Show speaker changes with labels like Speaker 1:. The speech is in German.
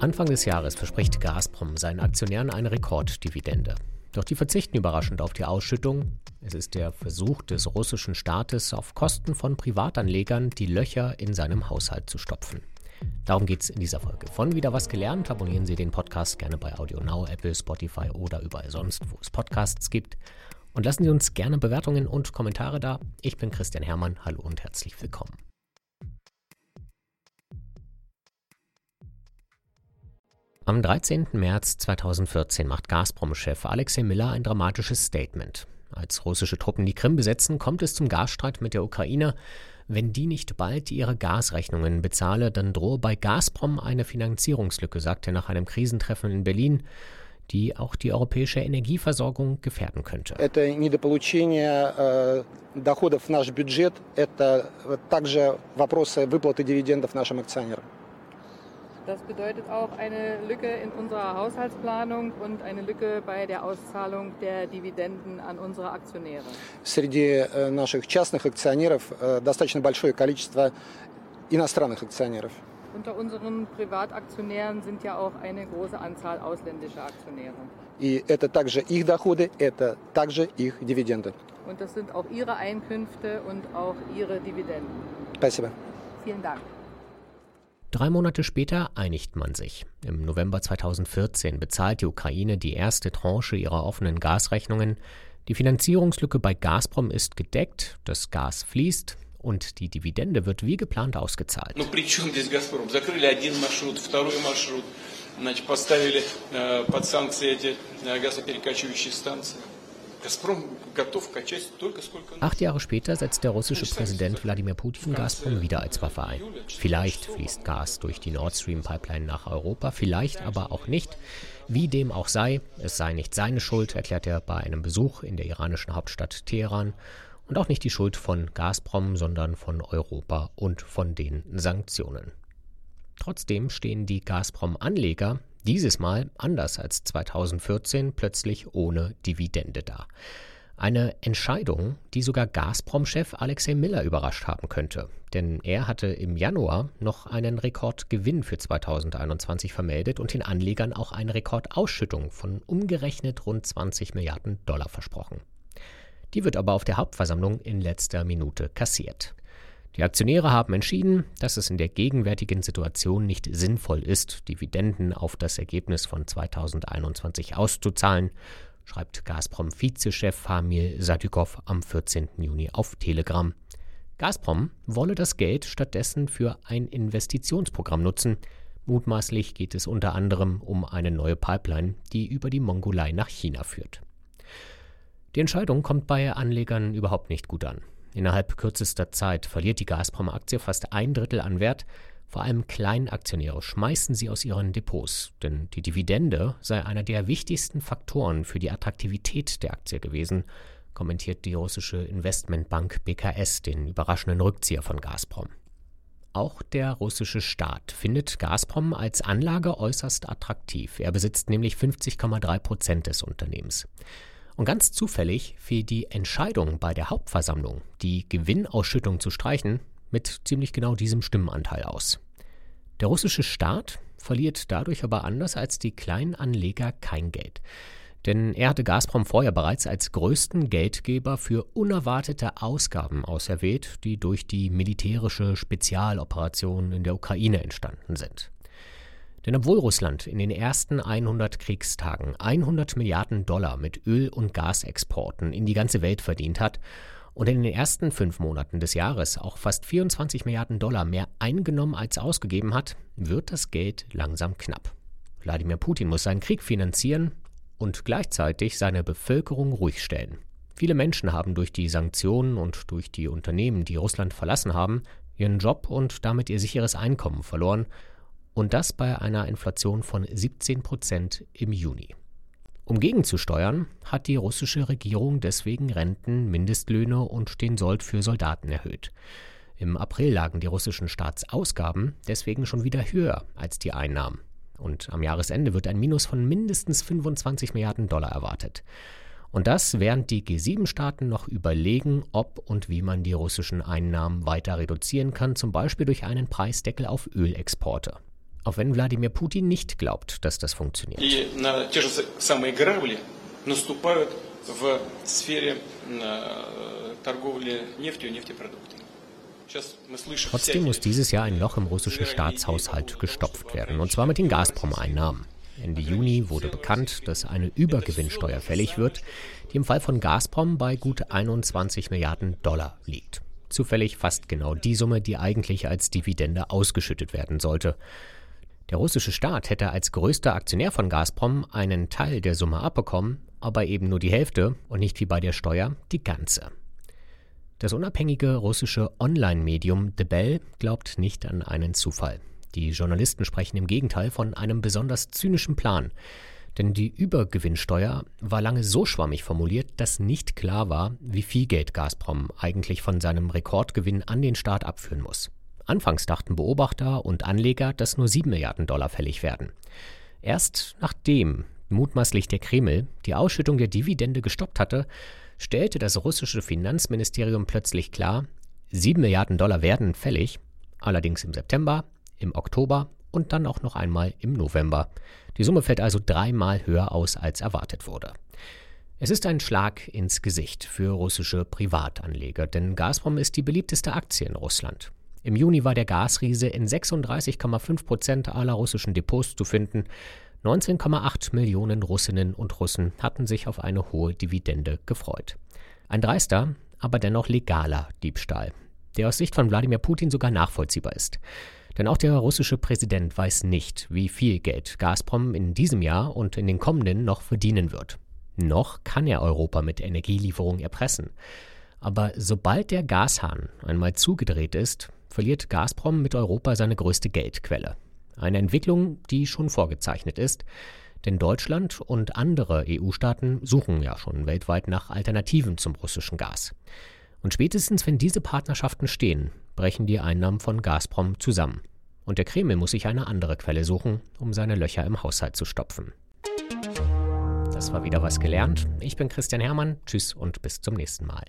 Speaker 1: Anfang des Jahres verspricht Gazprom seinen Aktionären eine Rekorddividende. Doch die verzichten überraschend auf die Ausschüttung. Es ist der Versuch des russischen Staates, auf Kosten von Privatanlegern die Löcher in seinem Haushalt zu stopfen. Darum geht es in dieser Folge. Von Wieder was gelernt, abonnieren Sie den Podcast gerne bei Audio Now, Apple, Spotify oder überall sonst, wo es Podcasts gibt. Und lassen Sie uns gerne Bewertungen und Kommentare da. Ich bin Christian Hermann. Hallo und herzlich willkommen. Am 13. März 2014 macht Gazprom-Chef Alexei Miller ein dramatisches Statement. Als russische Truppen die Krim besetzen, kommt es zum Gasstreit mit der Ukraine. Wenn die nicht bald ihre Gasrechnungen bezahle, dann drohe bei Gazprom eine Finanzierungslücke, sagt er nach einem Krisentreffen in Berlin die auch die europäische Energieversorgung gefährden könnte.
Speaker 2: Das bedeutet auch eine Lücke in unserer Haushaltsplanung und eine Lücke bei der Auszahlung der Dividenden an unsere Aktionäre.
Speaker 3: Среди э, наших частных акционеров э, достаточно большое количество иностранных акционеров.
Speaker 2: Unter unseren Privataktionären sind ja auch eine große Anzahl ausländischer Aktionäre.
Speaker 3: И это также их доходы, это также их дивиденды.
Speaker 2: Und das sind auch ihre Einkünfte und auch ihre Dividenden.
Speaker 3: Спасибо.
Speaker 2: Vielen Dank.
Speaker 1: Drei Monate später einigt man sich. Im November 2014 bezahlt die Ukraine die erste Tranche ihrer offenen Gasrechnungen. Die Finanzierungslücke bei Gazprom ist gedeckt, das Gas fließt und die Dividende wird wie geplant ausgezahlt. Значит, поставили э, под санкции эти э, газоперекачивающие станции. Acht Jahre später setzt der russische Präsident Wladimir Putin Gazprom wieder als Waffe ein. Vielleicht fließt Gas durch die Nord Stream Pipeline nach Europa, vielleicht aber auch nicht. Wie dem auch sei, es sei nicht seine Schuld, erklärt er bei einem Besuch in der iranischen Hauptstadt Teheran. Und auch nicht die Schuld von Gazprom, sondern von Europa und von den Sanktionen. Trotzdem stehen die Gazprom-Anleger dieses Mal, anders als 2014, plötzlich ohne Dividende da. Eine Entscheidung, die sogar Gazprom-Chef Alexei Miller überrascht haben könnte. Denn er hatte im Januar noch einen Rekordgewinn für 2021 vermeldet und den Anlegern auch eine Rekordausschüttung von umgerechnet rund 20 Milliarden Dollar versprochen. Die wird aber auf der Hauptversammlung in letzter Minute kassiert. Die Aktionäre haben entschieden, dass es in der gegenwärtigen Situation nicht sinnvoll ist, Dividenden auf das Ergebnis von 2021 auszuzahlen, schreibt Gazprom-Vizechef Famil Sadykov am 14. Juni auf Telegram. Gazprom wolle das Geld stattdessen für ein Investitionsprogramm nutzen. Mutmaßlich geht es unter anderem um eine neue Pipeline, die über die Mongolei nach China führt. Die Entscheidung kommt bei Anlegern überhaupt nicht gut an. Innerhalb kürzester Zeit verliert die Gazprom-Aktie fast ein Drittel an Wert. Vor allem Kleinaktionäre schmeißen sie aus ihren Depots, denn die Dividende sei einer der wichtigsten Faktoren für die Attraktivität der Aktie gewesen, kommentiert die russische Investmentbank BKS den überraschenden Rückzieher von Gazprom. Auch der russische Staat findet Gazprom als Anlage äußerst attraktiv. Er besitzt nämlich 50,3 Prozent des Unternehmens. Und ganz zufällig fiel die Entscheidung bei der Hauptversammlung, die Gewinnausschüttung zu streichen, mit ziemlich genau diesem Stimmenanteil aus. Der russische Staat verliert dadurch aber anders als die kleinen Anleger kein Geld. Denn er hatte Gazprom vorher bereits als größten Geldgeber für unerwartete Ausgaben auserwählt, die durch die militärische Spezialoperation in der Ukraine entstanden sind. Denn obwohl Russland in den ersten 100 Kriegstagen 100 Milliarden Dollar mit Öl- und Gasexporten in die ganze Welt verdient hat und in den ersten fünf Monaten des Jahres auch fast 24 Milliarden Dollar mehr eingenommen als ausgegeben hat, wird das Geld langsam knapp. Wladimir Putin muss seinen Krieg finanzieren und gleichzeitig seine Bevölkerung ruhig stellen. Viele Menschen haben durch die Sanktionen und durch die Unternehmen, die Russland verlassen haben, ihren Job und damit ihr sicheres Einkommen verloren und das bei einer Inflation von 17 Prozent im Juni. Um gegenzusteuern, hat die russische Regierung deswegen Renten, Mindestlöhne und den Sold für Soldaten erhöht. Im April lagen die russischen Staatsausgaben deswegen schon wieder höher als die Einnahmen. Und am Jahresende wird ein Minus von mindestens 25 Milliarden Dollar erwartet. Und das, während die G7-Staaten noch überlegen, ob und wie man die russischen Einnahmen weiter reduzieren kann, zum Beispiel durch einen Preisdeckel auf Ölexporte. Auch wenn Wladimir Putin nicht glaubt, dass das funktioniert. Trotzdem muss dieses Jahr ein Loch im russischen Staatshaushalt gestopft werden, und zwar mit den Gazprom-Einnahmen. Ende Juni wurde bekannt, dass eine Übergewinnsteuer fällig wird, die im Fall von Gazprom bei gut 21 Milliarden Dollar liegt. Zufällig fast genau die Summe, die eigentlich als Dividende ausgeschüttet werden sollte. Der russische Staat hätte als größter Aktionär von Gazprom einen Teil der Summe abbekommen, aber eben nur die Hälfte und nicht wie bei der Steuer die ganze. Das unabhängige russische Online-Medium The Bell glaubt nicht an einen Zufall. Die Journalisten sprechen im Gegenteil von einem besonders zynischen Plan. Denn die Übergewinnsteuer war lange so schwammig formuliert, dass nicht klar war, wie viel Geld Gazprom eigentlich von seinem Rekordgewinn an den Staat abführen muss. Anfangs dachten Beobachter und Anleger, dass nur 7 Milliarden Dollar fällig werden. Erst nachdem mutmaßlich der Kreml die Ausschüttung der Dividende gestoppt hatte, stellte das russische Finanzministerium plötzlich klar, 7 Milliarden Dollar werden fällig, allerdings im September, im Oktober und dann auch noch einmal im November. Die Summe fällt also dreimal höher aus, als erwartet wurde. Es ist ein Schlag ins Gesicht für russische Privatanleger, denn Gazprom ist die beliebteste Aktie in Russland. Im Juni war der Gasriese in 36,5 Prozent aller russischen Depots zu finden. 19,8 Millionen Russinnen und Russen hatten sich auf eine hohe Dividende gefreut. Ein dreister, aber dennoch legaler Diebstahl, der aus Sicht von Wladimir Putin sogar nachvollziehbar ist. Denn auch der russische Präsident weiß nicht, wie viel Geld Gazprom in diesem Jahr und in den kommenden noch verdienen wird. Noch kann er Europa mit Energielieferungen erpressen. Aber sobald der Gashahn einmal zugedreht ist, verliert Gazprom mit Europa seine größte Geldquelle. Eine Entwicklung, die schon vorgezeichnet ist, denn Deutschland und andere EU-Staaten suchen ja schon weltweit nach Alternativen zum russischen Gas. Und spätestens wenn diese Partnerschaften stehen, brechen die Einnahmen von Gazprom zusammen. Und der Kreml muss sich eine andere Quelle suchen, um seine Löcher im Haushalt zu stopfen. Das war wieder was gelernt. Ich bin Christian Hermann. Tschüss und bis zum nächsten Mal.